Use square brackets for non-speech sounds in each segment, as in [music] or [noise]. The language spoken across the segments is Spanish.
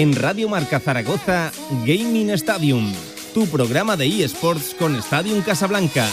En Radio Marca Zaragoza, Gaming Stadium, tu programa de eSports con Stadium Casablanca.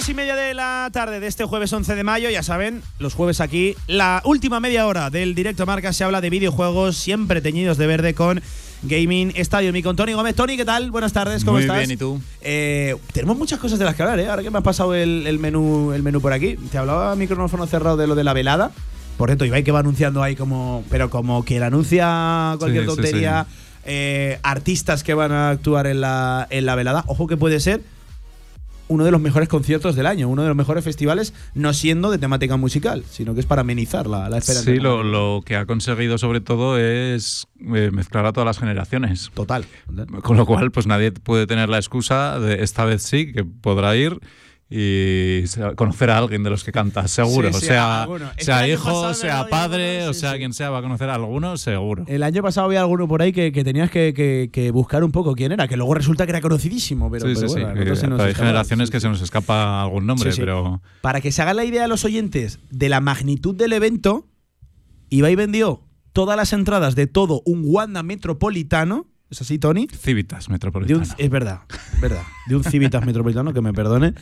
Dos y media de la tarde de este jueves 11 de mayo, ya saben, los jueves aquí, la última media hora del directo marca se habla de videojuegos siempre teñidos de verde con Gaming Stadium y con Tony Gómez. Tony, ¿qué tal? Buenas tardes, ¿cómo Muy estás? bien, ¿y tú? Eh, tenemos muchas cosas de las que hablar, ¿eh? Ahora que me has pasado el, el menú, el menú por aquí. Te hablaba micrófono cerrado de lo de la velada. Por cierto, Ibai que va anunciando ahí como. Pero como quien anuncia cualquier Sí, sí, tontería. eh, artistas que van a actuar en la, en la velada. Ojo que puede ser uno de los mejores conciertos del año, uno de los mejores festivales, no siendo de temática musical, sino que es para amenizar la, la espera. Sí, lo, lo que ha conseguido sobre todo es eh, mezclar a todas las generaciones. Total. Con lo cual, pues nadie puede tener la excusa de esta vez sí, que podrá ir y conocer a alguien de los que canta, seguro. Sí, sí, sea sea año hijo, sea padre, alguno, o sea quien sea, va a conocer a alguno, seguro. El año pasado había alguno por ahí que, que tenías que, que- que buscar un poco quién era, que luego resulta que era conocidísimo, pero, sí, pero sí, bueno, se nos hay escapa. generaciones que se nos escapa algún nombre, pero Para que se hagan la idea a los oyentes de la magnitud del evento, Ibai vendió todas las entradas de todo un Wanda Metropolitano, ¿es así, Tony? Civitas un- Metropolitana. es verdad, verdad. De un Civitas Metropolitano, que me perdone,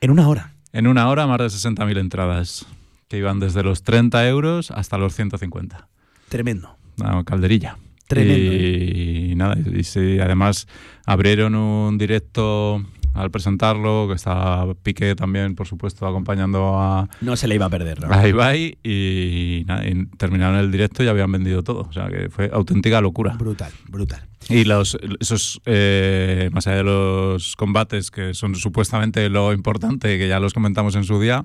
en una hora. En una hora, más de 60.000 entradas, que iban desde los 30 euros hasta los 150. Tremendo. Una calderilla. Tremendo, Y, nada, y sí, además abrieron un directo al presentarlo, que estaba Piqué también, por supuesto, acompañando a, No se le iba a perder, ¿no? a Ibai y, nada, y terminaron el directo y habían vendido todo. O sea, que fue auténtica locura. Brutal, brutal. Y los, esos, eh, más allá de los combates, que son supuestamente lo importante, que ya los comentamos en su día,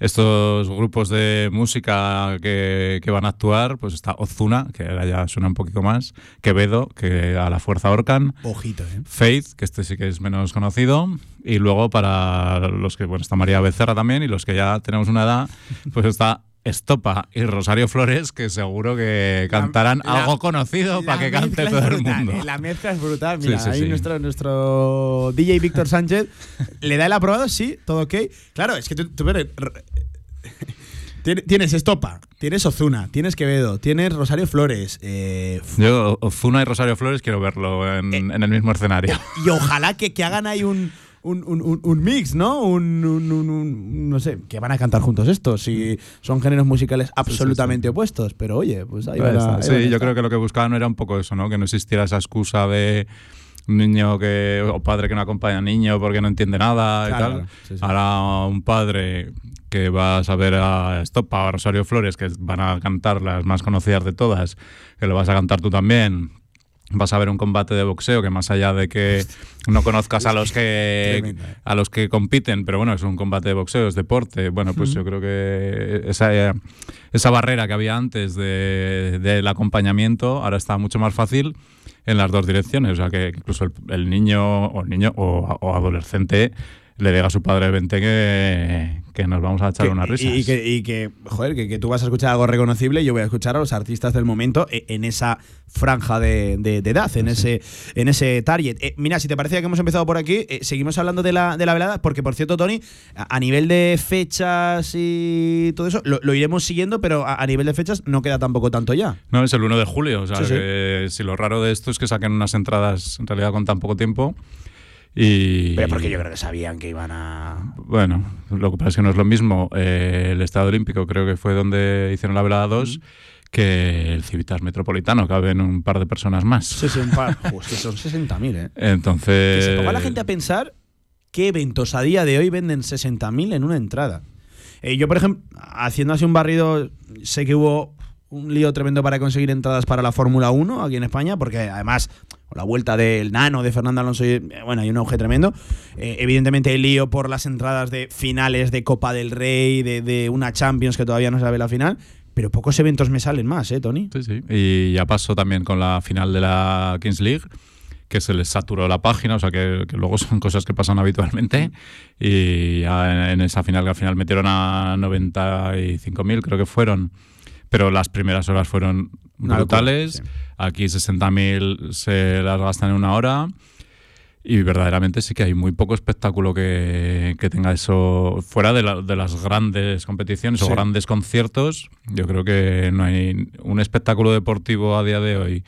estos grupos de música que, que van a actuar, pues está Ozuna, que ahora ya suena un poquito más, Quevedo, que a la fuerza ahorcan, Ojito, ¿eh? Faith, que este sí que es menos conocido, y luego para los que, bueno, está María Becerra también, y los que ya tenemos una edad, pues está Estopa y Rosario Flores, que seguro que cantarán la- algo conocido para que cante todo el brutal, mundo. ¿eh? La mezcla es brutal. Mira, sí, ahí sí. Nuestro, nuestro DJ Víctor Sánchez le da el aprobado, sí, todo ok. Claro, es que tú, tú [laughs] Tienes Estopa, tienes Ozuna, tienes Quevedo, tienes Rosario Flores. eh, Yo, Ozuna y Rosario Flores, quiero verlo en, Eh, en el mismo escenario. y ojalá que, que hagan ahí un, un, un- un- un mix, ¿no? Un, un- no sé, que van a cantar juntos estos. Si son géneros musicales absolutamente opuestos. Pero oye, pues ahí van a- ahí sí, yo creo que lo que buscaban era un poco eso, ¿no? Que no existiera esa excusa de niño que o padre que no acompaña al niño porque no entiende nada y Claro, tal. claro. Sí, sí. Ahora un padre que va a saber a Estopa o a Rosario Flores, que van a cantar las más conocidas de todas, que lo vas a cantar tú también. Vas a ver un combate de boxeo que más allá de que no conozcas a los [laughs] que eh. a los que compiten, pero bueno, es un combate de boxeo, es deporte. Bueno, pues yo creo que esa, esa barrera que había antes de- del acompañamiento ahora está mucho más fácil en las dos direcciones. O sea, que incluso el, el niño o niño o, o adolescente le diga a su padre, vente que, que nos vamos a echar Que- unas y- risas. Y, que, y que, joder, que, que tú vas a escuchar algo reconocible y yo voy a escuchar a los artistas del momento e- en esa franja de, de- de edad, en ese, en ese target. Eh, mira, si te parecía que hemos empezado por aquí, eh, seguimos hablando de la, de la velada, porque por cierto, Tony, a, a nivel de fechas y todo eso, lo, lo iremos siguiendo, pero a, a nivel de fechas no queda tampoco tanto ya. No, es el 1 de julio. O sea, Sí, sí. que si lo raro de esto es que saquen unas entradas en realidad con tan poco tiempo. Y, Pero porque yo creo que sabían que iban a. Bueno, lo que pasa es que no es lo mismo eh, el Estado Olímpico, creo que fue donde hicieron la velada 2, que el Civitas Metropolitano, caben un par de personas más. Sí, sí, un par. [laughs] Pues que son 60.000, ¿eh? Entonces. Que se ponga la gente a pensar qué eventos a día de hoy venden 60.000 en una entrada. Eh, yo, por ejemplo, haciendo así un barrido, sé que hubo un lío tremendo para conseguir entradas para la Fórmula 1 aquí en España, porque además la vuelta del nano de Fernando Alonso, y, eh, bueno, hay un auge tremendo. Eh, evidentemente hay lío por las entradas de finales de Copa del Rey, de, de una Champions que todavía no se sabe la final, pero pocos eventos me salen más, ¿eh, Tony? Sí, sí. Y ya pasó también con la final de la Kings League, que se les saturó la página, o sea que, que luego [laughs] son cosas que pasan habitualmente. Y ya en, esa final que al final metieron a 95.000, creo que fueron. Pero las primeras horas fueron locura, brutales. sí. Aquí 60.000 se las gastan en una hora. Y verdaderamente sí que hay muy poco espectáculo que, que tenga eso fuera de, la- de las grandes competiciones o grandes conciertos. Yo creo que no hay un espectáculo deportivo a día de hoy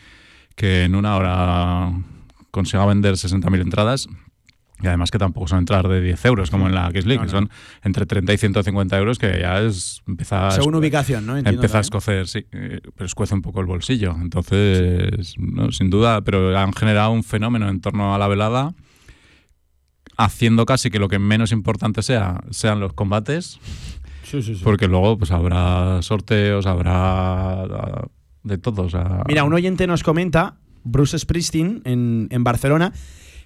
que en una hora consiga vender 60.000 entradas. Y además que tampoco son entradas de 10 euros como en la Kiss League, No, son entre 30 y 150 euros, que ya es empieza Según ubicación, ¿no? Entiendo Empieza a escocer, sí, eh, pero escuece un poco el bolsillo. Entonces, no, sin duda, pero han generado un fenómeno en torno a la velada, haciendo casi que lo que menos importante sea sean los combates, Sí, sí, sí. porque luego pues habrá sorteos, habrá ah, de todo. o sea- Mira, un oyente nos comenta, Bruce Springsteen en, en Barcelona,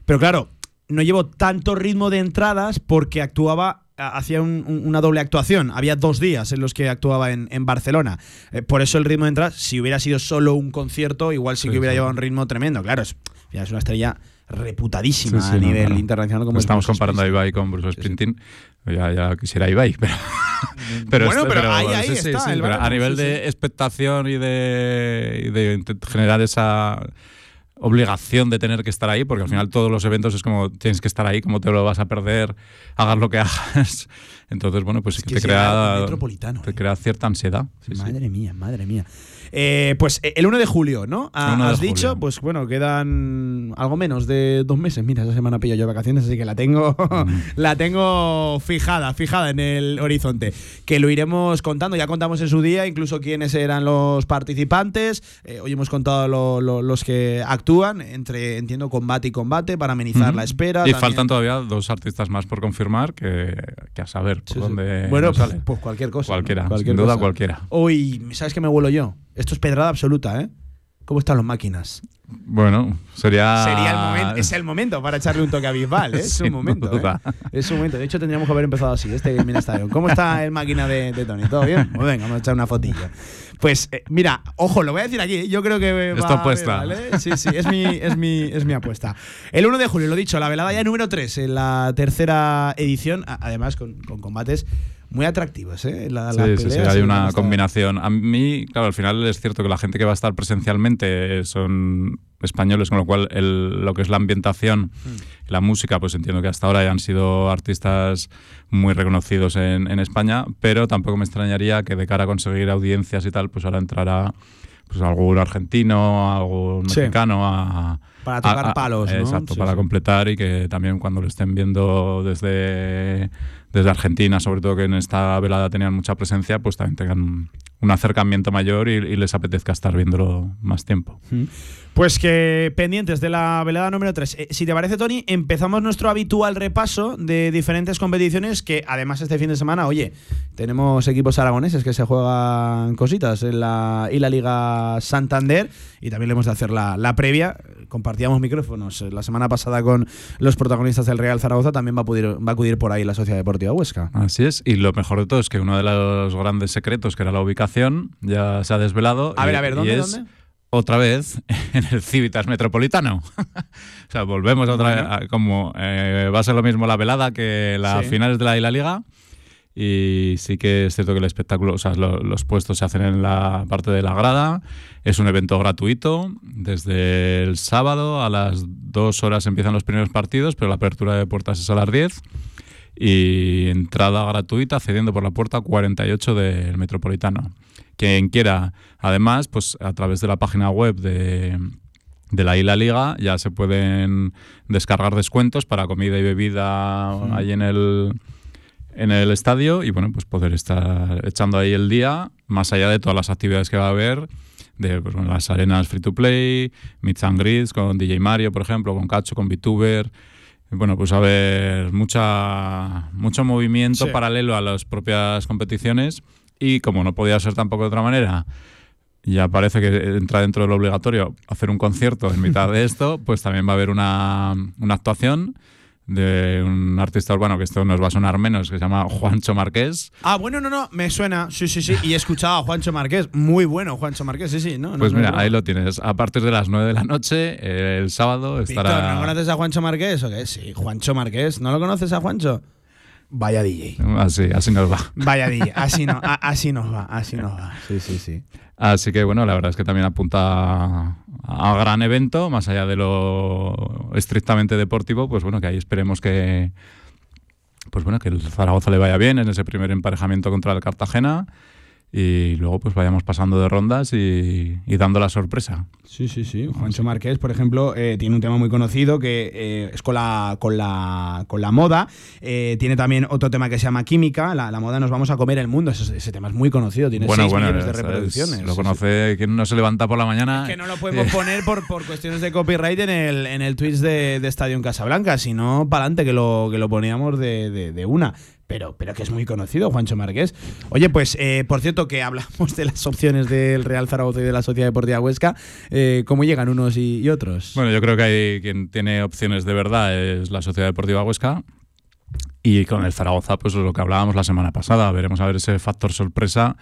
pero claro, no llevo tanto ritmo de entradas porque actuaba, hacía un- un- una doble actuación. Había dos días en los que actuaba en, en Barcelona. Eh, por eso el ritmo de entradas, si hubiera sido solo un concierto, igual sí, Sí, que hubiera sí. llevado un ritmo tremendo. Claro, es, es una estrella reputadísima Sí, a no, nivel claro. internacional como es Estamos Bruce comparando a. Ibai con Bruce. Springsteen. Ya, ya quisiera Ibai, [laughs] pero. pero Bueno, pero ahí- ahí está el pero a nivel de expectación y de, y de generar esa obligación de tener que estar ahí, porque al final todos los eventos es como tienes que estar ahí, como te lo vas a perder, hagas lo que hagas. Entonces, bueno, pues Es que te crea, te eh. crea cierta ansiedad. Sí, sí. madre mía, madre mía. Eh, pues eh, el 1 de julio, ¿no? Ha- 1 de Has dicho, julio. pues bueno, quedan algo menos de dos meses. Mira, esa semana pillo yo vacaciones, así que la tengo, [laughs] la tengo fijada, fijada en el horizonte. Que lo iremos contando, ya contamos en su día, incluso quiénes eran los participantes. Eh, hoy hemos contado lo- lo- los que actúan, entre, entiendo, combate y combate, para amenizar la espera. Y también- faltan todavía dos artistas más por confirmar que, que a saber por Sí, sí. dónde Bueno, sale. pues cualquier cosa. Cualquiera, Cualquier sin duda cosa. cualquiera. Uy, ¿sabes qué me vuelo yo? Esto es pedrada absoluta, ¿eh? ¿Cómo están las máquinas? Bueno, sería. Sería el momento, es el momento para echarle un toque a Bisbal, ¿eh? [laughs] es un momento. ¿eh? Es un momento. De hecho, tendríamos que haber empezado así, este Gaming Stadium. ¿Cómo está el máquina de, de Tony? ¿Todo bien? Pues venga, vamos a echar una fotilla. Pues eh, mira, ojo, lo voy a decir aquí. Yo creo que va Es tu apuesta. ¿vale? Sí, sí, es mi, es, mi, es mi apuesta. El 1 de julio, lo dicho, la velada ya número 3 en la tercera edición, además con, con combates muy atractivos, ¿eh? La, Sí, las sí, sí, hay una combinación. A mí, claro, al final es cierto que la gente que va a estar presencialmente son españoles, con lo cual el- lo que es la ambientación y la música, pues entiendo que hasta ahora ya han sido artistas muy reconocidos en, en España, pero tampoco me extrañaría que de cara a conseguir audiencias y tal, pues ahora entrará pues algún argentino, algún Sí. mexicano a, Para tocar a- a- palos, ¿no? Exacto, Sí, para sí. completar y que también cuando lo estén viendo desde, desde Argentina, sobre todo que en esta velada tenían mucha presencia, pues también tengan un acercamiento mayor y, les apetezca estar viéndolo más tiempo. Pues que pendientes de la velada número 3. si te parece, Tony, empezamos nuestro habitual repaso de diferentes competiciones que además este fin de semana, oye, tenemos equipos aragoneses que se juegan cositas en la, y la Liga Santander y también le hemos de hacer la, la previa. Compartíamos micrófonos eh, la semana pasada con los protagonistas del Real Zaragoza, también va a, acudir, va a acudir por ahí la Sociedad Deportiva Huesca. Así es, y lo mejor de todo es que uno de los grandes secretos, que era la ubicación, ya se ha desvelado. A y- ver, a ver, ¿dónde, es dónde? Otra vez [laughs] en el Civitas Metropolitano. [laughs] o sea, volvemos otra vez, a- como eh, va a ser lo mismo la velada que las Sí. finales de la, y la Liga. Y sí que es cierto que el espectáculo, o sea, lo- los puestos se hacen en la parte de la grada. Es un evento gratuito. Desde el sábado a las dos horas empiezan los primeros partidos, pero la apertura de puertas es a las 10. Y entrada gratuita cediendo por la puerta 48 del Metropolitano. Quien quiera, además, pues a través de la página web de, de la Isla Liga ya se pueden descargar descuentos para comida y bebida ahí en el, en el estadio y bueno, pues poder estar echando ahí el día, más allá de todas las actividades que va a haber, de pues, bueno, las arenas free to play, Meets and Greets con DJ Mario, por ejemplo, con Cacho, con VTuber. Bueno, pues a ver, mucha, mucho movimiento Sí. paralelo a las propias competiciones y como no podía ser tampoco de otra manera, ya parece que entra dentro de lo obligatorio hacer un concierto en mitad de esto, pues también va a haber una, una actuación de un artista urbano, que esto nos va a sonar menos, que se llama Juancho Marqués. Ah, bueno, no, no, me suena. Sí, sí, sí. Y he escuchado a Juancho Marqués. Muy bueno, Juancho Marqués, sí, sí. No, no, Pues no, mira, no. ahí lo tienes. A partir de las 9 de la noche, eh, el sábado, Víctor, estará... ¿no conoces a Juancho Marqués o qué? Sí, Juancho Marqués. ¿No lo conoces a Juancho? Vaya DJ. Así, así nos va. Vaya DJ. Así, no, [laughs] a- así nos va, así nos va. Sí, sí, sí. Así que bueno, la verdad es que también apunta a, gran evento, más allá de lo estrictamente deportivo, pues bueno, que ahí esperemos que pues bueno, que el Zaragoza le vaya bien en ese primer emparejamiento contra el Cartagena y luego pues vayamos pasando de rondas y, y dando la sorpresa. Sí, sí, sí. Juancho Márquez, por ejemplo, eh, tiene un tema muy conocido que eh, es con la, con la, con la moda. Eh, tiene también otro tema que se llama química. La, la moda nos vamos a comer el mundo. Ese, ese tema es muy conocido. Tiene Bueno, 6 bueno, millones de es- reproducciones. lo Sí, conoce quien no se levanta por la mañana. Es que no lo podemos [laughs] poner por, por cuestiones de copyright en el, en el Twitch de, de Estadio en Casablanca, sino para adelante que lo, que lo poníamos de, de- de una. Pero, pero que es muy conocido, Juancho Márquez. Oye, pues, eh, por cierto, que hablamos de las opciones del Real Zaragoza y de la Sociedad Deportiva Huesca. eh, ¿Cómo llegan unos y, otros? Bueno, yo creo que hay quien tiene opciones de verdad es la Sociedad Deportiva Huesca. Y con el Zaragoza, pues es lo que hablábamos la semana pasada. Veremos a ver ese factor sorpresa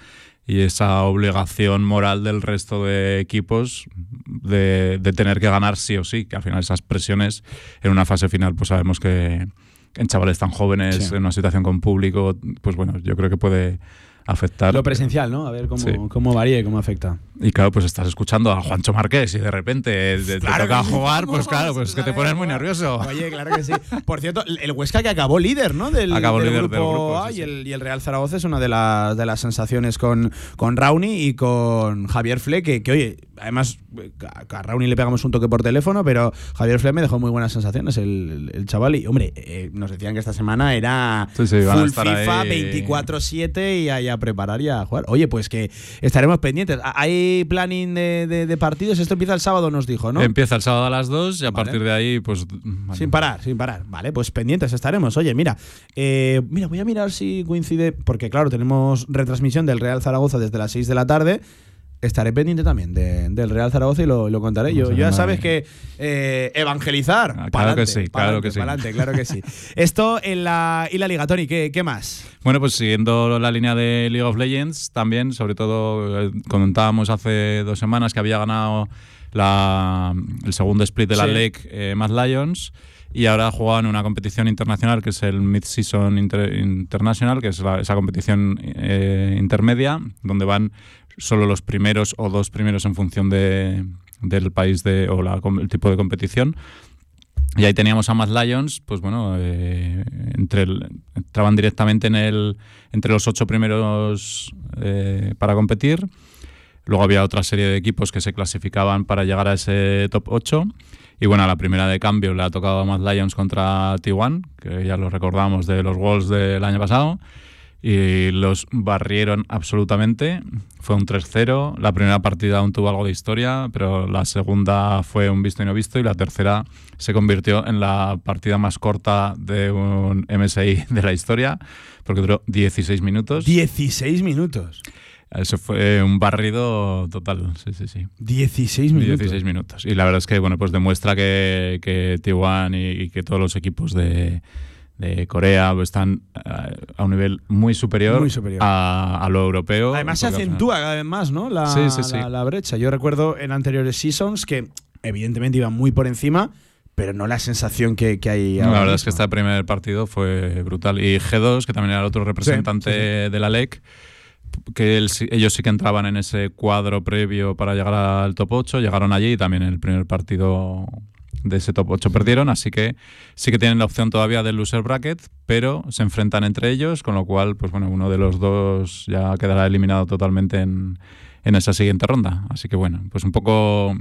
y esa obligación moral del resto de equipos de, de tener que ganar sí o sí. Que al final esas presiones en una fase final, pues sabemos que en chavales tan jóvenes, Sí. en una situación con público, pues bueno, yo creo que puede afectar. Lo presencial, ¿no? A ver cómo, Sí. cómo varía y cómo afecta. Y claro, pues estás escuchando a Juancho Márquez y de repente te, te Claro toca jugar, pues claro, pues que te pones muy nervioso. Oye, claro que sí. Por cierto, el Huesca que acabó líder, ¿no? Del, Acabó del líder grupo, del grupo, A sí, y, el, y el Real Zaragoza es una de las, de las sensaciones con, con Rauni y con Javier Fle, que, que, oye, además a, a Rauni le pegamos un toque por teléfono, pero Javier Fle me dejó muy buenas sensaciones, el, chaval. Y, hombre, eh, nos decían que esta semana era Sí, sí, full FIFA ahí. 24-7 y a, y a preparar y a jugar. Oye, pues que estaremos pendientes. ¿Hay planning de, de- de partidos? Esto empieza el sábado, nos dijo, ¿no? Empieza el sábado a las 2 y a Vale. partir de ahí, pues. Sin parar, sin parar. Vale, pues pendientes estaremos. Oye, mira, eh, mira, voy a mirar si coincide, porque claro, tenemos retransmisión del Real Zaragoza desde las 6 de la tarde. Estaré pendiente también de- del Real Zaragoza y lo, lo contaré. Yo, ya sabes que eh, evangelizar. Ah, claro pa'lante, que sí, claro pa'lante, que sí. pa'lante, claro que sí. [laughs] Esto en la, y la Liga, Tony, ¿qué, qué más? Bueno, pues siguiendo la línea de League of Legends, también, sobre todo, eh, comentábamos hace dos semanas que había ganado la- el segundo split de la Sí. League eh, Lions y ahora juegan una competición internacional que es el Mid-Season Inter- International, que es la- esa competición eh, intermedia, donde van solo los primeros o dos primeros en función de, del país de, o la el tipo de competición. Y ahí teníamos a Mad Lions, pues bueno, eh, entre el- entraban directamente en el, entre los ocho primeros eh, para competir. Luego había otra serie de equipos que se clasificaban para llegar a ese top 8. Y bueno, la primera de cambio le ha tocado a Mad Lions contra T1, que ya lo recordamos de los Wolves del año pasado. Y los barrieron absolutamente. Fue un 3-0. La primera partida aún tuvo algo de historia, pero la segunda fue un visto y no visto. Y la tercera se convirtió en la partida más corta de un MSI de la historia, porque duró 16 minutos. 16 minutos. Eso fue un barrido total, sí, sí, sí. 16 minutos. 16 minutos. Y la verdad es que, bueno, pues demuestra que, que T1 y, y que todos los equipos de, de Corea están eh, a un nivel muy superior, Muy superior. A, a lo europeo. Además se acentúa cada vez más, ¿no? La, Sí, sí, sí. la- la brecha. Yo recuerdo en anteriores seasons que evidentemente iban muy por encima, pero no la sensación que, que hay ahora la verdad es que este primer partido fue brutal. Y G2, que también era el otro representante de la LEC, que ellos sí que entraban en ese cuadro previo para llegar al top 8, llegaron allí y también el primer partido de ese top 8 perdieron, así que sí que tienen la opción todavía del loser bracket, pero se enfrentan entre ellos, con lo cual, pues bueno, uno de los dos ya quedará eliminado totalmente en, en esa siguiente ronda. Así que bueno, pues un poco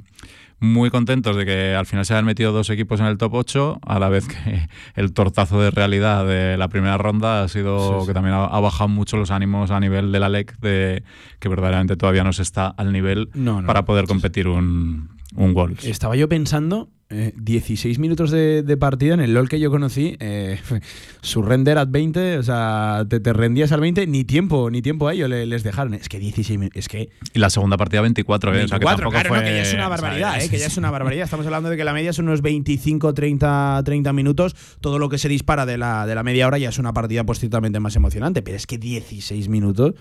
muy contentos de que al final se hayan metido dos equipos en el top 8, a la vez que [laughs] el tortazo de realidad de la primera ronda ha sido Sí, sí. que también ha, bajado mucho los ánimos a nivel de la LEC, de que verdaderamente todavía no se está al nivel No, no. para poder competir un, un Wolves. Estaba yo pensando, eh, 16 minutos de, de partida en el LOL que yo conocí, eh, [laughs] su render at 20, o sea, te, te rendías al 20, ni tiempo, ni tiempo a ello le- les dejaron. Es que 16 minutos, es que Y la segunda partida 24, ¿eh? O sea, que 24, tampoco claro, fue- no, que ya es una barbaridad, eh, que ya es una barbaridad. Estamos hablando de que la media son unos 25, 30, 30 minutos. Todo lo que se dispara de la, de la media hora ya es una partida pues ciertamente más emocionante, pero es que 16 minutos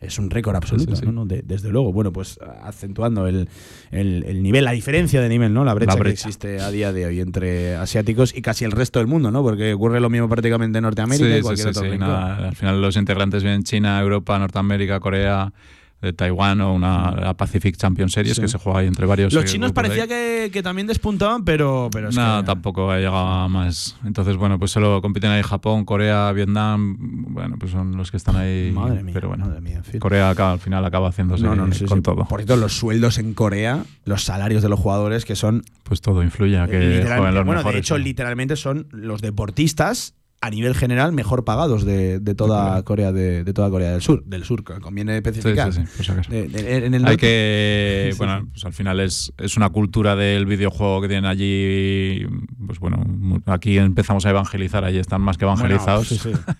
es un récord absoluto, sí, sí. ¿no? No, de- desde luego. Bueno, pues acentuando el, el- el nivel, la diferencia de nivel, ¿no? La brecha, La que existe a día de hoy entre asiáticos y casi el resto del mundo, ¿no? Porque ocurre lo mismo prácticamente en Norteamérica y Sí, sí, cualquier otro nada, al final los integrantes vienen China, Europa, Norteamérica, Corea, de Taiwán o una la Pacific Champions Series Sí. que se juega ahí entre varios. Los eh, chinos parecía que, que también despuntaban, pero, pero es No, que- tampoco ha llegado a más. Entonces, bueno, pues solo compiten ahí Japón, Corea, Vietnam. Bueno, pues son los que están ahí. Madre mía, pero bueno, madre mía, en fin. Corea acaba- al final acaba haciéndose No, no, no, sí, con sí. todo. Por cierto, los sueldos en Corea, los salarios de los jugadores, que son. Pues todo influye a que literal- jueguen los bueno, mejores. de hecho, literalmente son los deportistas a nivel general mejor pagados de, de toda Corea de, de toda Corea del Sur, del sur, conviene Sí, especificar. sí, sí, por si acaso. De- de- en el Hay que, Sí, bueno, sí. pues al final es, es una cultura del videojuego que tienen allí, pues bueno, aquí empezamos a evangelizar, allí están más que evangelizados Bueno, sí, sí.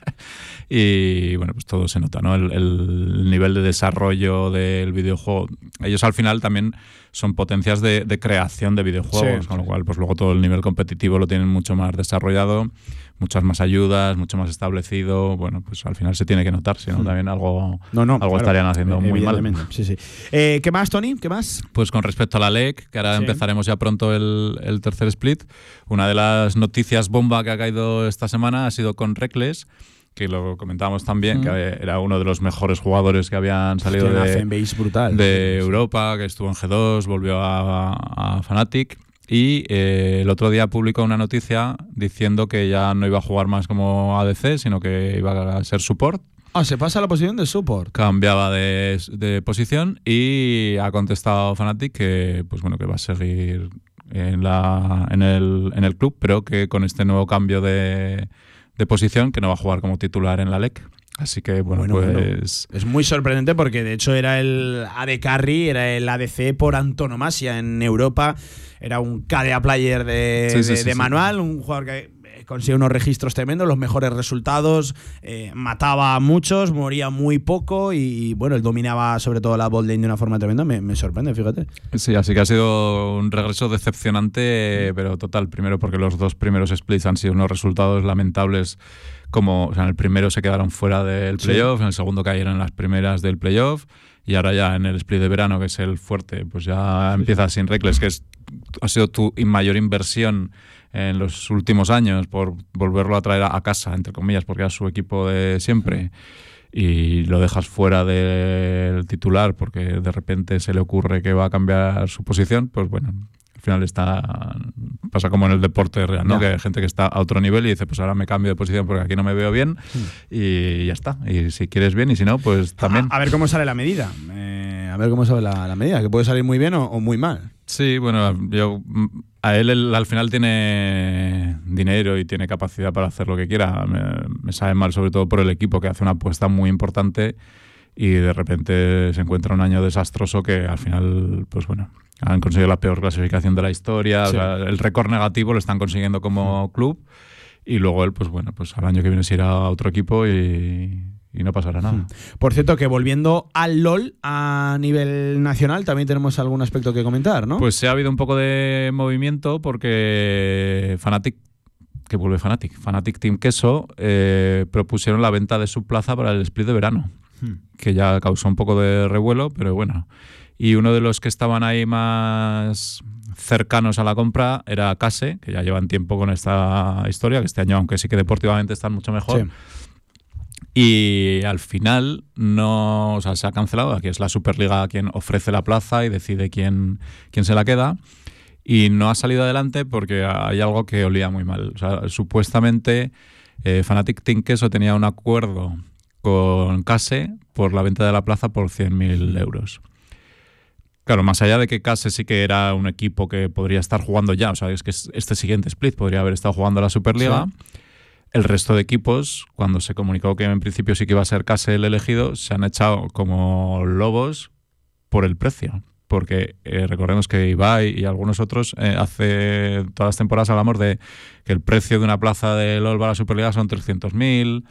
[laughs] y bueno, pues todo se nota, ¿no? El, el nivel de desarrollo del videojuego. Ellos al final también son potencias de, de creación de videojuegos, Sí, con lo sí. cual pues luego todo el nivel competitivo lo tienen mucho más desarrollado, muchas más ayudas, mucho más establecido, bueno, pues al final se tiene que notar, si no Hmm. también algo, No, no, algo claro, estarían haciendo muy mal. Sí, sí. Eh, ¿Qué más, Tony? ¿Qué más? Pues con respecto a la LEC, que ahora Sí. empezaremos ya pronto el, el tercer split, una de las noticias bomba que ha caído esta semana ha sido con Reckless, que lo comentábamos también, Mm. que era uno de los mejores jugadores que habían salido una de, brutal. de. Europa, que estuvo en G2, volvió a, a Fnatic. Y eh, el otro día publicó una noticia diciendo que ya no iba a jugar más como ADC, sino que iba a ser support Ah, se pasa a la posición de support. cambiaba de, de posición y ha contestado Fnatic que pues bueno que va a seguir en la en el, en el club pero que con este nuevo cambio de, de posición que no va a jugar como titular en la LEC así que bueno, Bueno, bueno. pues Es muy sorprendente porque de hecho era el AD Carry, era el ADC por antonomasia en Europa. Era un KDA player de, Sí, sí, de- sí, de sí. manual, un jugador que eh, consigue unos registros tremendos, los mejores resultados, eh, mataba a muchos, moría muy poco y bueno, él dominaba sobre todo la bot lane de una forma tremenda. Me, me sorprende, fíjate. sí así que ha sido un regreso decepcionante pero total primero porque los dos primeros splits han sido unos resultados lamentables como o sea, en el primero se quedaron fuera del Sí. playoff, en el segundo cayeron en las primeras del playoff y ahora ya en el split de verano, que es el fuerte, pues ya empieza sin Reckless, que es, ha sido tu mayor inversión en los últimos años por volverlo a traer a, a casa, entre comillas, porque era su equipo de siempre. Y lo dejas fuera del titular porque de repente se le ocurre que va a cambiar su posición, pues bueno, al final está pasa como en el deporte real, ¿no? Ya. Que hay gente que está a otro nivel y dice, pues ahora me cambio de posición porque aquí no me veo bien y ya está. Y si quieres bien y si no, pues también. A, a ver cómo sale la medida. Eh, a ver cómo sale la, la medida, que puede salir muy bien o, o muy mal. Sí, bueno, yo mm, a él, él al final tiene dinero y tiene capacidad para hacer lo que quiera. Me, me sabe mal sobre todo por el equipo que hace una apuesta muy importante y de repente se encuentra un año desastroso que al final, pues bueno, han conseguido la peor clasificación de la historia. o Sí. sea, el récord negativo lo están consiguiendo como club y luego él, pues bueno, pues al año que viene se irá a otro equipo y, y no pasará nada. Por cierto, que volviendo al LOL a nivel nacional, también tenemos algún aspecto que comentar, ¿no? Pues se ha habido un poco de movimiento porque Fnatic, que vuelve Fnatic, Fnatic Team Queso, eh, propusieron la venta de su plaza para el split de verano, Hmm. que ya causó un poco de revuelo, pero bueno. Y uno de los que estaban ahí más cercanos a la compra era Case, que ya llevan tiempo con esta historia, que este año, aunque sí que deportivamente están mucho mejor, Sí. y al final no, o sea, se ha cancelado. Aquí es la Superliga quien ofrece la plaza y decide quién, quién se la queda. Y no ha salido adelante porque hay algo que olía muy mal. O sea, supuestamente eh, Fnatic Team Queso tenía un acuerdo con Case por la venta de la plaza por 100.000 euros. Claro, más allá de que Case sí que era un equipo que podría estar jugando ya, o sea, es que este siguiente split podría haber estado jugando la Superliga. Sí. El resto de equipos, cuando se comunicó que en principio sí que iba a ser Case el elegido, se han echado como lobos por el precio. Porque eh, recordemos que Ibai y algunos otros eh, hace todas las temporadas hablamos de que el precio de una plaza de LOL para la Superliga son 300.000.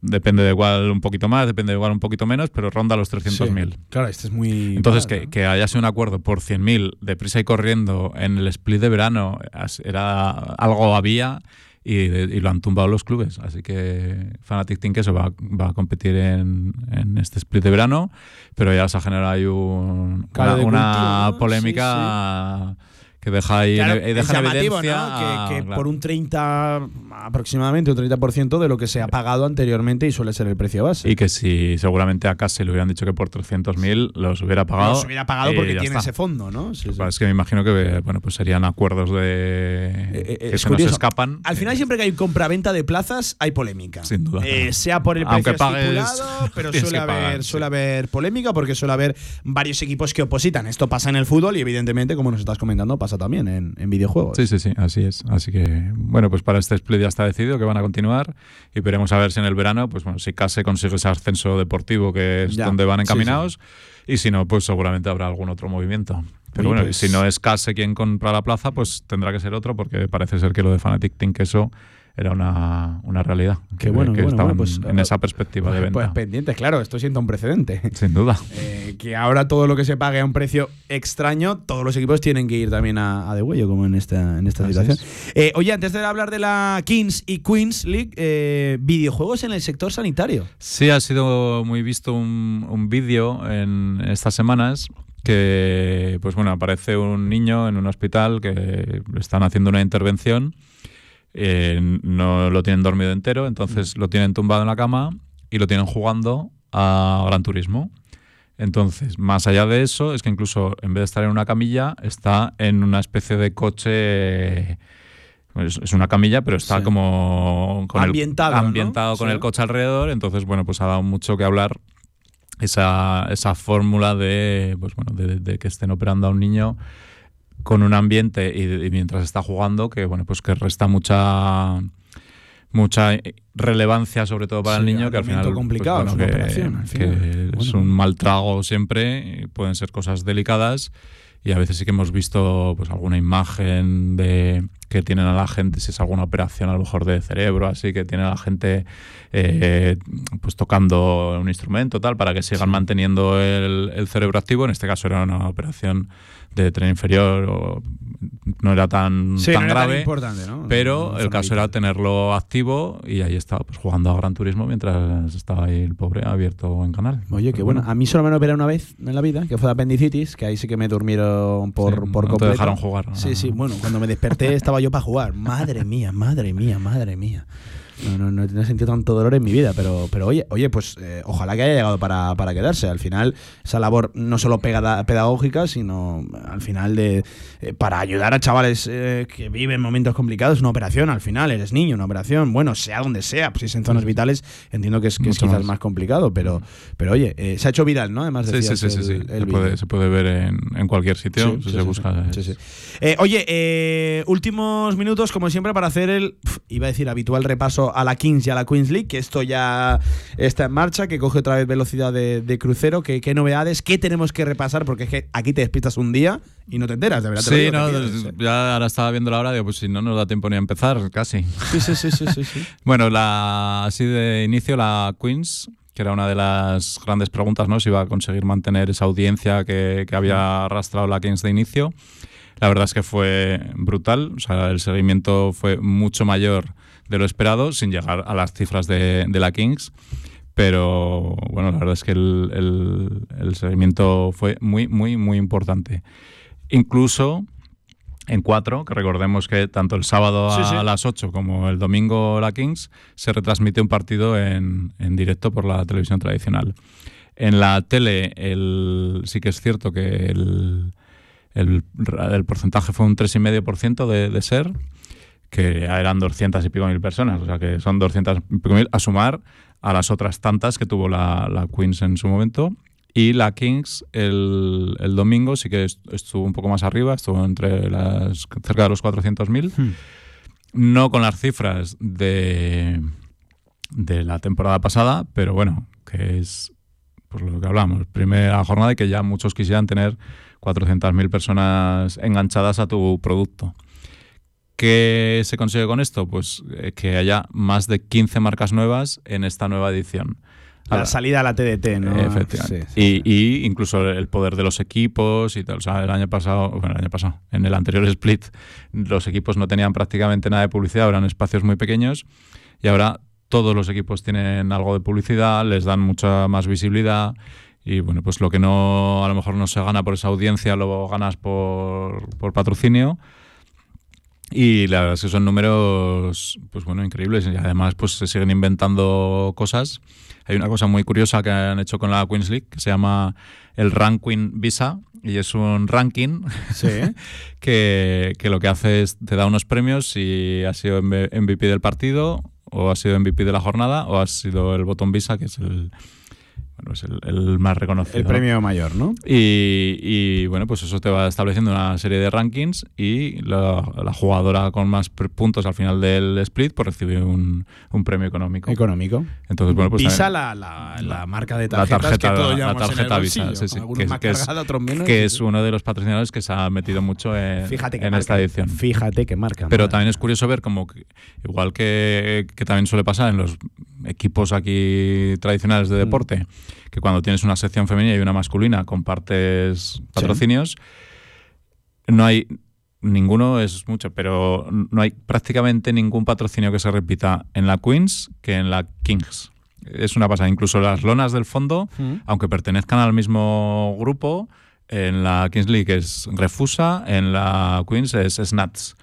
Depende de igual un poquito más, depende de igual un poquito menos, pero ronda los 300.000. Sí. Claro, este es muy. Entonces, que, ¿no? que haya sido un acuerdo por 100.000 deprisa y corriendo en el split de verano, era algo había y, y lo han tumbado los clubes. Así que Fnatic Team Queso va, va a competir en, en este split de verano, pero ya se ha generado ahí un- una, una cultivo, ¿no? polémica que deja ahí Claro, y deja es en llamativo, evidencia ¿no? Que, a- que claro. por un 30, aproximadamente un 30% de lo que se ha pagado anteriormente y suele ser el precio base. y que si seguramente a Casi le hubieran dicho que por 300.000 los hubiera pagado. Los hubiera pagado y porque tiene está. ese fondo, ¿no? Sí, que sí. es que me imagino que bueno, pues serían acuerdos de Eh, que es se nos escapan. Al final, Eh, siempre que hay compraventa de plazas, hay polémica. Sin duda. Eh, sea por el precio estipulado, [laughs] pero suele que haber, pagar, suele sí. haber polémica porque suele haber varios equipos que opositan. Esto pasa en el fútbol y, evidentemente, como nos estás comentando, pasa también en, en videojuegos. Sí, sí, sí, así es. Así que, bueno, pues para este split ya está decidido que van a continuar y veremos a ver si en el verano, pues bueno, si Case consigue ese ascenso deportivo que es Ya, donde van sí, encaminados y si no, pues seguramente habrá algún otro movimiento. Pero Oye, bueno, pues- si no es Case quien compra la plaza, pues tendrá que ser otro porque parece ser que lo de Fanatic Team Queso era una, una realidad. Qué que, bueno, que bueno, estaban bueno, pues, en esa perspectiva de venta. Pues pendientes, claro, esto sienta un precedente. [laughs] Sin duda. Eh, que ahora todo lo que se pague a un precio extraño, todos los equipos tienen que ir también a, a de huello, como en esta, en esta Así situación. Eh, oye, antes de hablar de la Kings y Queens League, eh, videojuegos en el sector sanitario. Sí, ha sido muy visto un, un vídeo en estas semanas que, pues bueno, aparece un niño en un hospital que le están haciendo una intervención, eh, no lo tienen dormido entero, entonces lo tienen tumbado en la cama y lo tienen jugando a Gran Turismo. Entonces, más allá de eso, es que incluso en vez de estar en una camilla, está en una especie de coche. Es, es una camilla, pero está Sí. como con el- Ambientado, ¿no? ambientado con Sí. el coche alrededor. Entonces, bueno, pues ha dado mucho que hablar esa, esa fórmula de, pues bueno, de, de que estén operando a un niño con un ambiente y, y mientras está jugando que bueno pues que resta mucha mucha relevancia sobre todo para Sí, el niño que al alimento final complicado, pues, que, que final. es un mal trago siempre pueden ser cosas delicadas y a veces sí que hemos visto pues alguna imagen de que tienen a la gente si es alguna operación a lo mejor de cerebro así que tienen a la gente eh, pues tocando un instrumento tal para que sigan manteniendo el, el cerebro activo en este caso era una operación de tren inferior o no era tan, Sí, tan no era grave importante, ¿no? pero No, el caso era tenerlo activo y ahí estaba pues jugando a Gran Turismo mientras estaba ahí el pobre abierto en canal Oye, qué Pero bueno. A mí solo me han operado una vez en la vida, que fue de apendicitis, que ahí sí que me durmieron por, Sí, por no te completo. dejaron jugar. Sí, sí. Bueno, cuando me desperté estaba yo para jugar. Madre mía, madre mía, madre mía. No, no, no, he sentido tanto dolor en mi vida, pero, pero oye, oye, pues eh, ojalá que haya llegado para, para quedarse. Al final, esa labor no solo pegada- pedagógica, sino al final de eh, para ayudar a chavales eh, que viven momentos complicados, una operación, al final, eres niño, una operación, bueno, sea donde sea, pues si es en zonas vitales, entiendo que es, que es quizás más. más complicado, pero, pero oye, eh, se ha hecho viral, ¿no? Además, Sí, sí, sí, el- sí. el Se, puede, se puede ver en, en cualquier sitio Sí, si sí, se busca. es-. Eh, oye, eh, últimos minutos, como siempre, para hacer el, iba a decir, habitual repaso a la Kings y a la Queens League, que esto ya está en marcha, que coge otra vez velocidad de, de crucero, que, qué novedades, qué tenemos que repasar, porque es que aquí te despistas un día y no te enteras, de verdad. Sí, no, ya ahora estaba viendo la hora, digo, pues si no nos da tiempo ni a empezar, casi. Sí, sí, sí, sí, sí, sí. [laughs] Bueno, la, así de inicio, la Queens, que era una de las grandes preguntas, ¿no? Si iba a conseguir mantener esa audiencia que, que había arrastrado la Kings de inicio. La verdad es que fue brutal, o sea, el seguimiento fue mucho mayor de lo esperado, sin llegar a las cifras de, de la Kings. Pero bueno, la verdad es que el, el- el seguimiento fue muy, muy, muy importante. Incluso en cuatro, que recordemos que tanto el sábado a Sí, sí. las 8 como el domingo la Kings se retransmite un partido en, en directo por la televisión tradicional. En la tele el, sí que es cierto que el, el, el porcentaje fue un 3,5% de, de ser, que eran 200 y pico mil personas, o sea que son 200 y pico mil a sumar a las otras tantas que tuvo la, la Queens en su momento. Y la Kings el, el domingo sí que est- estuvo un poco más arriba, estuvo entre las cerca de los 400.000. Hmm. No con las cifras de, de la temporada pasada, pero bueno, que es por lo que hablamos, primera jornada y que ya muchos quisieran tener 400.000 personas enganchadas a tu producto. ¿Qué se consigue con esto? Pues eh, que haya más de 15 marcas nuevas en esta nueva edición. La Ahora, salida a la TDT, ¿no? Efectivamente. Sí, sí, y, y incluso el poder de los equipos y tal. O sea, el año pasado, bueno, el año pasado, en el anterior [laughs] split, los equipos no tenían prácticamente nada de publicidad, eran espacios muy pequeños y ahora todos los equipos tienen algo de publicidad, les dan mucha más visibilidad Y bueno, pues lo que no a lo mejor no se gana por esa audiencia, lo ganas por, por patrocinio. Y la verdad es que son números, pues bueno, increíbles. Y además, pues se siguen inventando cosas. Hay una cosa muy curiosa que han hecho con la Queens League que se llama el Ranking Visa. Y es un ranking Sí. [laughs] que, que lo que hace es te da unos premios si has sido MVP del partido, o has sido MVP de la jornada, o has sido el botón Visa, que es el, bueno, es el, el más reconocido. El premio mayor, ¿no? Y, y, bueno, pues eso te va estableciendo una serie de rankings y la, la jugadora con más puntos al final del split pues recibe un, un premio económico. Económico. Entonces, bueno, pues Visa, también- la, la, la marca de la tarjetas tarjeta, que todos la tarjeta Visa, bolsillo, sí, sí, que, más es, cargada, otros menos. que sí, es sí. uno de los patrocinadores que se ha metido mucho en, Fíjate que en marca, esta edición. Fíjate que marca. Pero madre también es curioso ver como, que- igual que, que también suele pasar en los equipos aquí tradicionales Mm. de deporte, que cuando tienes una sección femenina y una masculina compartes patrocinios, no hay ninguno es mucho, pero no hay prácticamente ningún patrocinio que se repita en la Queens que en la Kings. Es una pasada. Incluso las lonas del fondo, Mm. aunque pertenezcan al mismo grupo, en la Kings League es Refusa, en la Queens es Snats.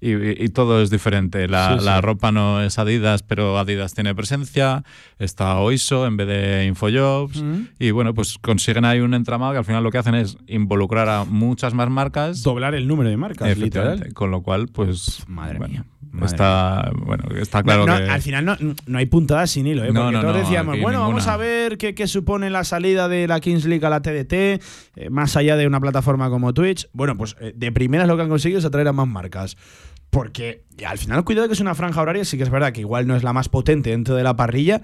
Y, todo es diferente. La, Sí, sí. la ropa no es Adidas, pero Adidas tiene presencia. Está Oiso en vez de Infojobs. Mm. Y bueno, pues consiguen ahí un entramado que al final lo que hacen es involucrar a muchas más marcas. Doblar el número de marcas, literal. Con lo cual, pues. Madre bueno, mía, madre está, bueno, está claro No, no, que. Al final no, no hay puntadas sin hilo, ¿eh? Porque todos decíamos, bueno, vamos a ver qué, qué supone la salida de la Kings League a la TDT, eh, más allá de una plataforma como Twitch. Bueno, pues eh, de primeras lo que han conseguido es atraer a más marcas. Porque al final, cuidado que es una franja horaria, sí que es verdad que igual no es la más potente dentro de la parrilla,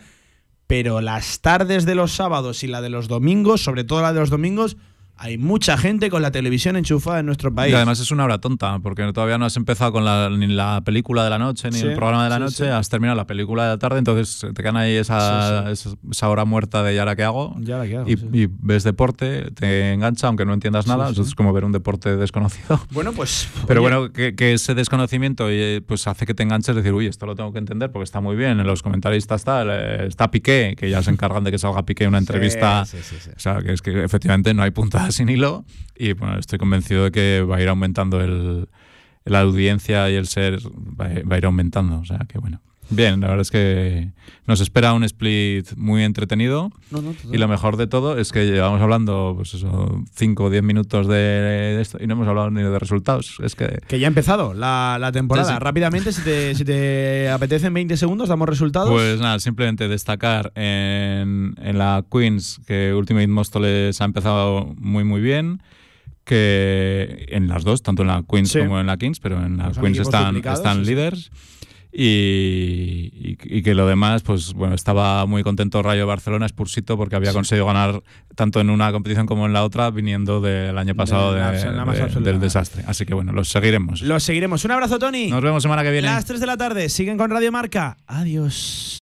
pero las tardes de los sábados y la de los domingos, sobre todo la de los domingos, hay mucha gente con la televisión enchufada en nuestro país. Y además es una hora tonta, porque todavía no has empezado con la, ni la película de la noche, ni Sí, el programa de la sí, noche, sí. has terminado la película de la tarde, entonces te quedan ahí esa, esa- esa hora muerta de ¿y ahora qué hago? Y, ves deporte, te engancha, aunque no entiendas nada, sí. es como ver un deporte desconocido. Bueno, pues. Pero oye, bueno, que, que ese desconocimiento eh, pues hace que te enganches, decir, uy, esto lo tengo que entender porque está muy bien. En los comentaristas está, eh, está Piqué, que ya se encargan de que salga Piqué una entrevista. O sea, que es que efectivamente no hay [laughs] sin hilo. Y bueno, estoy convencido de que va a ir aumentando el, la audiencia y el ser, va a ir aumentando. O sea, que bueno. Bien, la verdad es que nos espera un split muy entretenido. No, no. Y lo mejor de todo es que llevamos hablando, pues eso, 5 o 10 minutos de, esto y no hemos hablado ni de resultados. Es que Que ya ha empezado la, la temporada. Sí, sí. Rápidamente, si te, si te apetece en 20 segundos, damos resultados. Pues nada, simplemente destacar en, en la Queens que Ultimate Móstoles ha empezado muy muy bien. Que en las dos, tanto en la Queens Sí. como en la Kings, pero en la Queens están, están líderes. Y, y- y que lo demás, pues bueno, estaba muy contento Rayo Barcelona, Spursito, porque había conseguido ganar tanto en una competición como en la otra, viniendo del año pasado De la- de- la más de- absoluta. del desastre. Así que bueno, los seguiremos. Los seguiremos. Un abrazo, Tony. Nos vemos semana que viene. Las 3 de la tarde. Siguen con Radio Marca. Adiós.